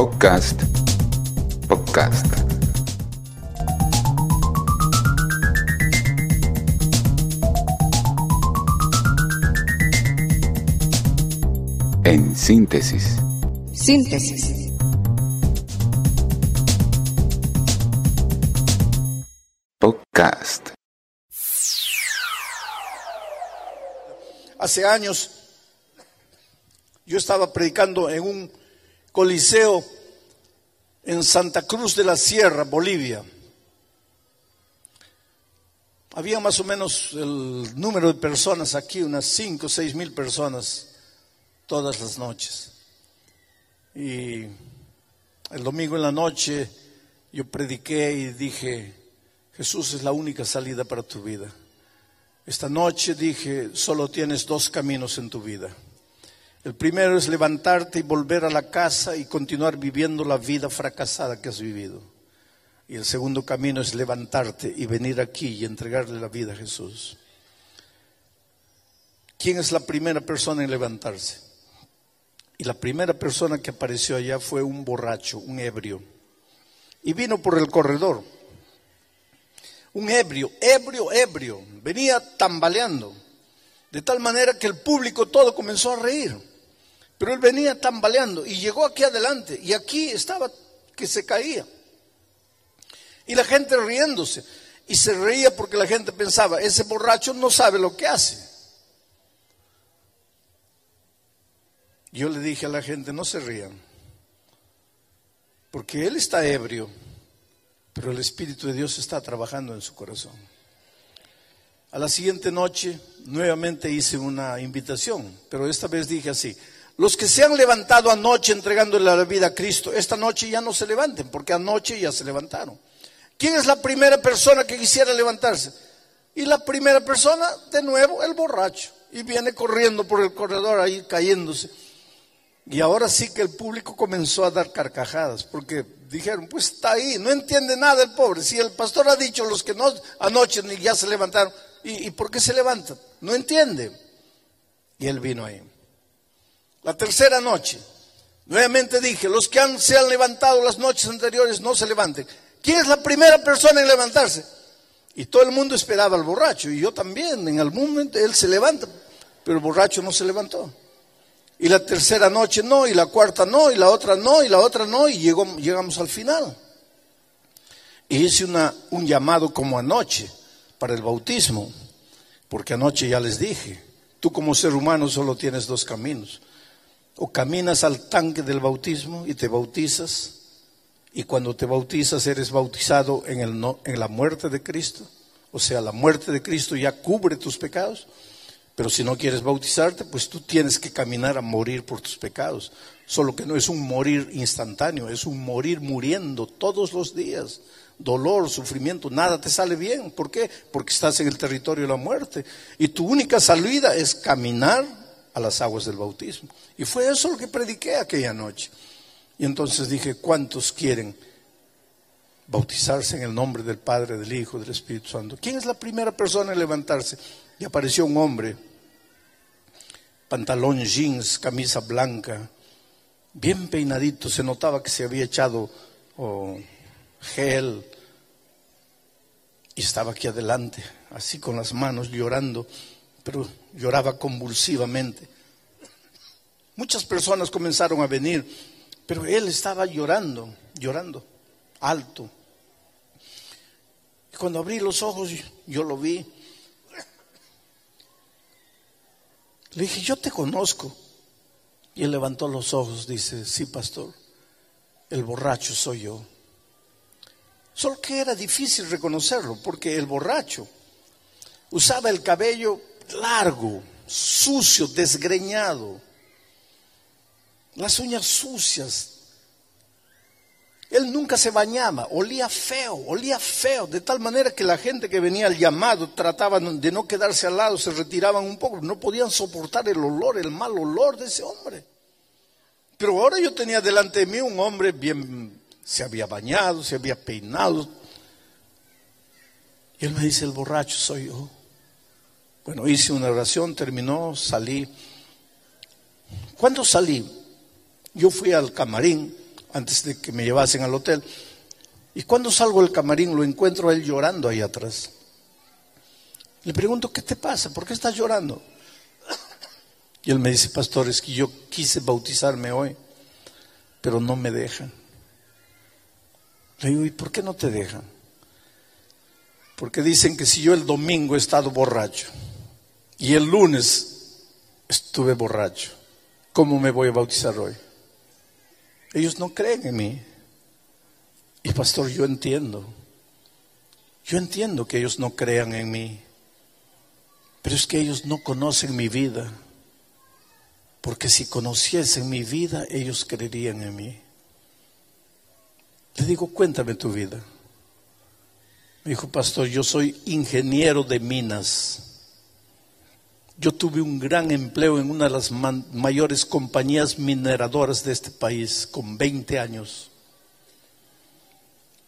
Podcast. Podcast. En síntesis. Síntesis. Podcast. Hace años yo estaba predicando en un coliseo en Santa Cruz de la Sierra, Bolivia. Había más o menos el número de personas aquí, unas 5 o 6 mil personas todas las noches. Y el domingo en la noche yo prediqué y dije, Jesús es la única salida para tu vida. Esta noche dije, solo tienes dos caminos en tu vida. El primero es levantarte y volver a la casa y continuar viviendo la vida fracasada que has vivido. Y el segundo camino es levantarte y venir aquí y entregarle la vida a Jesús. ¿Quién es la primera persona en levantarse? Y la primera persona que apareció allá fue un borracho, un ebrio. Y vino por el corredor. Un ebrio, ebrio, ebrio. Venía tambaleando. De tal manera que el público todo comenzó a reír. Pero él venía tambaleando y llegó aquí adelante. Y aquí estaba que se caía. Y la gente riéndose. Y se reía porque la gente pensaba, ese borracho no sabe lo que hace. Yo le dije a la gente, no se rían, porque él está ebrio, pero el Espíritu de Dios está trabajando en su corazón. A la siguiente noche nuevamente hice una invitación, pero esta vez dije así, los que se han levantado anoche entregándole la vida a Cristo, esta noche ya no se levanten, porque anoche ya se levantaron. ¿Quién es la primera persona que quisiera levantarse? Y la primera persona, de nuevo, el borracho. Y viene corriendo por el corredor ahí cayéndose. Y ahora sí que el público comenzó a dar carcajadas, porque dijeron, pues está ahí, no entiende nada el pobre. Si el pastor ha dicho, los que no anoche ni ya se levantaron, ¿y, y por qué se levantan? No entiende. Y él vino ahí. La tercera noche, nuevamente dije, los que han, se han levantado las noches anteriores no se levanten. ¿Quién es la primera persona en levantarse? Y todo el mundo esperaba al borracho, y yo también, en algún momento él se levanta, pero el borracho no se levantó. Y la tercera noche no, y la cuarta no, y la otra no, y la otra no, y llegamos al final. Y hice una, un llamado como anoche para el bautismo, porque anoche ya les dije, tú como ser humano solo tienes dos caminos. O caminas al tanque del bautismo y te bautizas, y cuando te bautizas eres bautizado en, el no, en la muerte de Cristo, o sea, la muerte de Cristo ya cubre tus pecados. Pero si no quieres bautizarte, pues tú tienes que caminar a morir por tus pecados. Solo que no es un morir instantáneo, es un morir muriendo todos los días. Dolor, sufrimiento, nada te sale bien. ¿Por qué? Porque estás en el territorio de la muerte. Y tu única salida es caminar a las aguas del bautismo. Y fue eso lo que prediqué aquella noche. Y entonces dije, ¿cuántos quieren bautizarse en el nombre del Padre, del Hijo, del Espíritu Santo? ¿Quién es la primera persona en levantarse? Y apareció un hombre, pantalón jeans, camisa blanca, bien peinadito, se notaba que se había echado oh, gel y estaba aquí adelante, así con las manos llorando, pero lloraba convulsivamente. Muchas personas comenzaron a venir, pero él estaba llorando, llorando, alto. Y cuando abrí los ojos, yo lo vi. Le dije, yo te conozco. Y él levantó los ojos, dice, sí, pastor, el borracho soy yo. Solo que era difícil reconocerlo, porque el borracho usaba el cabello largo, sucio, desgreñado, las uñas sucias. Él nunca se bañaba, olía feo, olía feo, de tal manera que la gente que venía al llamado trataban de no quedarse al lado, se retiraban un poco, no podían soportar el olor, el mal olor de ese hombre. Pero ahora yo tenía delante de mí un hombre bien, se había bañado, se había peinado. Y él me dice, el borracho soy yo. Bueno, hice una oración, terminó, salí. ¿Cuándo salí? Yo fui al camarín, antes de que me llevasen al hotel. Y cuando salgo del camarín lo encuentro a él llorando ahí atrás. Le pregunto, ¿qué te pasa? ¿Por qué estás llorando? Y él me dice, pastor, es que yo quise bautizarme hoy, pero no me dejan. Le digo, ¿y por qué no te dejan? Porque dicen que si yo el domingo he estado borracho y el lunes estuve borracho, ¿cómo me voy a bautizar hoy? Ellos no creen en mí. Y pastor, yo entiendo. Yo entiendo que ellos no crean en mí. Pero es que ellos no conocen mi vida. Porque si conociesen mi vida, ellos creerían en mí. Le digo, cuéntame tu vida. Me dijo, pastor, yo soy ingeniero de minas. Yo tuve un gran empleo en una de las mayores compañías mineradoras de este país con 20 años.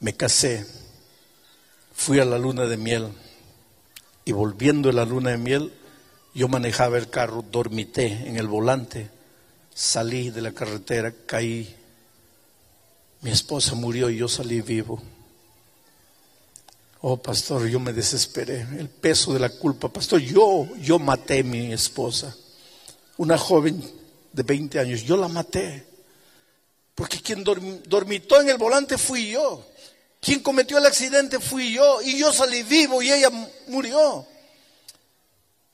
Me casé, fui a la luna de miel y volviendo a la luna de miel, yo manejaba el carro, dormité en el volante, salí de la carretera, caí. Mi esposa murió y yo salí vivo. Oh, pastor, yo me desesperé. El peso de la culpa. Pastor, yo, yo maté a mi esposa. Una joven de 20 años. Yo la maté. Porque quien dormitó en el volante fui yo. Quien cometió el accidente fui yo. Y yo salí vivo y ella murió.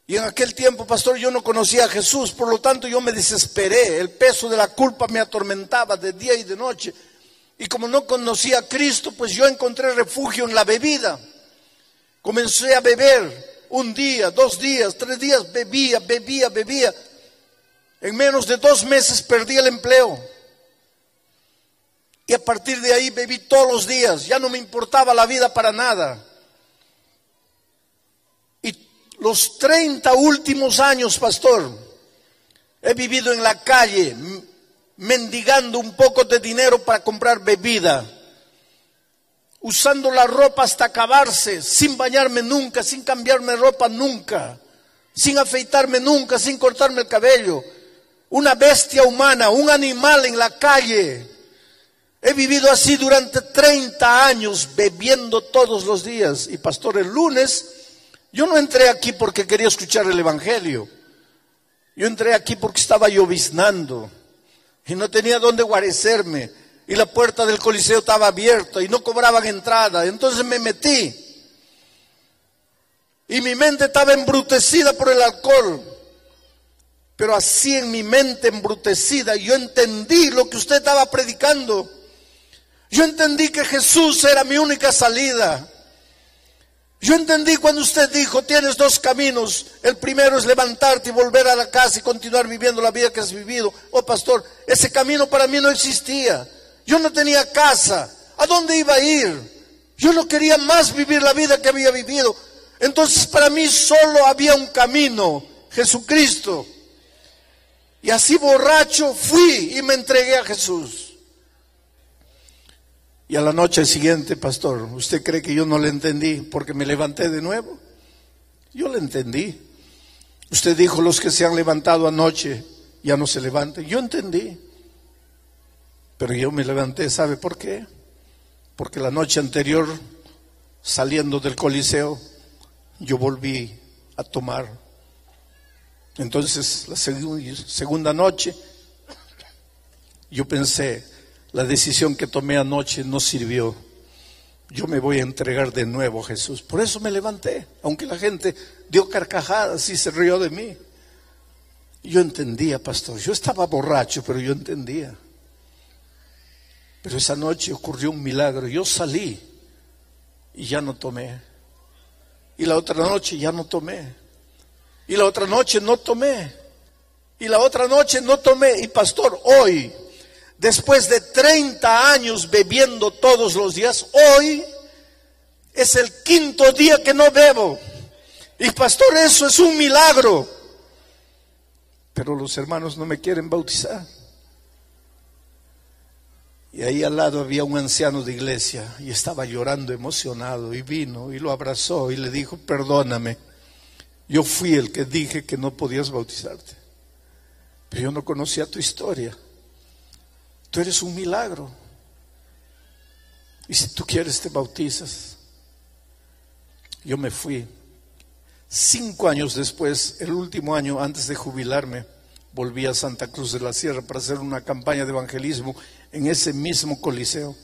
Y en aquel tiempo, pastor, yo no conocía a Jesús. Por lo tanto, yo me desesperé. El peso de la culpa me atormentaba de día y de noche. Y como no conocía a Cristo, pues yo encontré refugio en la bebida. Comencé a beber un día, dos días, tres días, bebía, bebía, bebía. En menos de dos meses perdí el empleo. Y a partir de ahí bebí todos los días. Ya no me importaba la vida para nada. Y los 30 últimos años, pastor, he vivido en la calle, mendigando un poco de dinero para comprar bebida, usando la ropa hasta acabarse, sin bañarme nunca, sin cambiarme ropa nunca, sin afeitarme nunca, sin cortarme el cabello, una bestia humana, un animal en la calle. He vivido así durante 30 años, bebiendo todos los días. Y pastor, el lunes, yo no entré aquí porque quería escuchar el Evangelio. Yo entré aquí porque estaba lloviznando y no tenía dónde guarecerme y la puerta del coliseo estaba abierta y no cobraban entrada. Entonces me metí y mi mente estaba embrutecida por el alcohol. Pero así en mi mente embrutecida yo entendí lo que usted estaba predicando. Yo entendí que Jesús era mi única salida. Yo entendí cuando usted dijo, tienes dos caminos. El primero es levantarte y volver a la casa y continuar viviendo la vida que has vivido. Oh, pastor, ese camino para mí no existía. Yo no tenía casa. ¿A dónde iba a ir? Yo no quería más vivir la vida que había vivido. Entonces para mí solo había un camino, Jesucristo. Y así borracho fui y me entregué a Jesús. Y a la noche siguiente, pastor, ¿usted cree que yo no le entendí porque me levanté de nuevo? Yo le entendí. Usted dijo, los que se han levantado anoche ya no se levanten. Yo entendí. Pero yo me levanté, ¿sabe por qué? Porque la noche anterior, saliendo del Coliseo, yo volví a tomar. Entonces, la segunda noche, yo pensé, la decisión que tomé anoche no sirvió. Yo me voy a entregar de nuevo a Jesús. Por eso me levanté, aunque la gente dio carcajadas y se rió de mí. Yo entendía, pastor. Yo estaba borracho, pero yo entendía. Pero esa noche ocurrió un milagro. Yo salí y ya no tomé. Y la otra noche ya no tomé. Y la otra noche no tomé. Y la otra noche no tomé. Y pastor, hoy después de 30 años bebiendo todos los días, hoy es el quinto día que no bebo. Y pastor, eso es un milagro. Pero los hermanos no me quieren bautizar. Y ahí al lado había un anciano de iglesia y estaba llorando emocionado y vino y lo abrazó y le dijo, perdóname, yo fui el que dije que no podías bautizarte, pero yo no conocía tu historia. Tú eres un milagro. Y si tú quieres te bautizas. Yo me fui. Cinco años después, el último año antes de jubilarme, volví a Santa Cruz de la Sierra para hacer una campaña de evangelismo en ese mismo coliseo.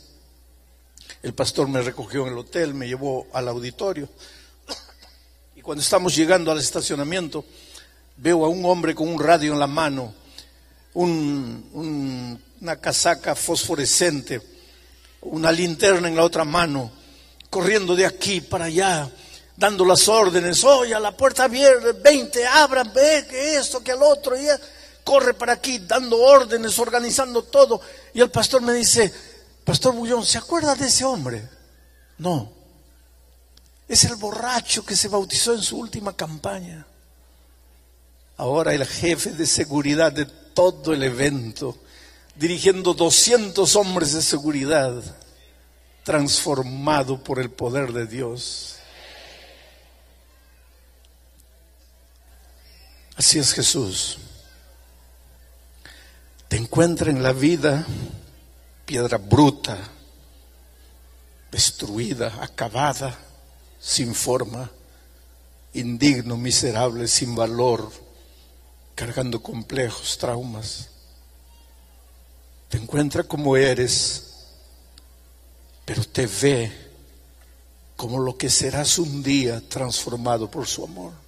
El pastor me recogió en el hotel, me llevó al auditorio. Y cuando estamos llegando al estacionamiento, veo a un hombre con un radio en la mano, una casaca fosforescente, una linterna en la otra mano, corriendo de aquí para allá dando las órdenes, oye, a la puerta abierta, 20, abran, ve que esto, que al otro, y corre para aquí, dando órdenes, organizando todo. Y el pastor me dice, Pastor Bullón, ¿se acuerda de ese hombre? No, es el borracho que se bautizó en su última campaña. Ahora el jefe de seguridad de todo el evento, dirigiendo 200 hombres de seguridad, transformado por el poder de Dios. Así es Jesús. Te encuentra en la vida piedra bruta, destruida, acabada, sin forma, indigno, miserable, sin valor, cargando complejos, traumas. Te encuentra como eres, pero te ve como lo que serás un día transformado por su amor.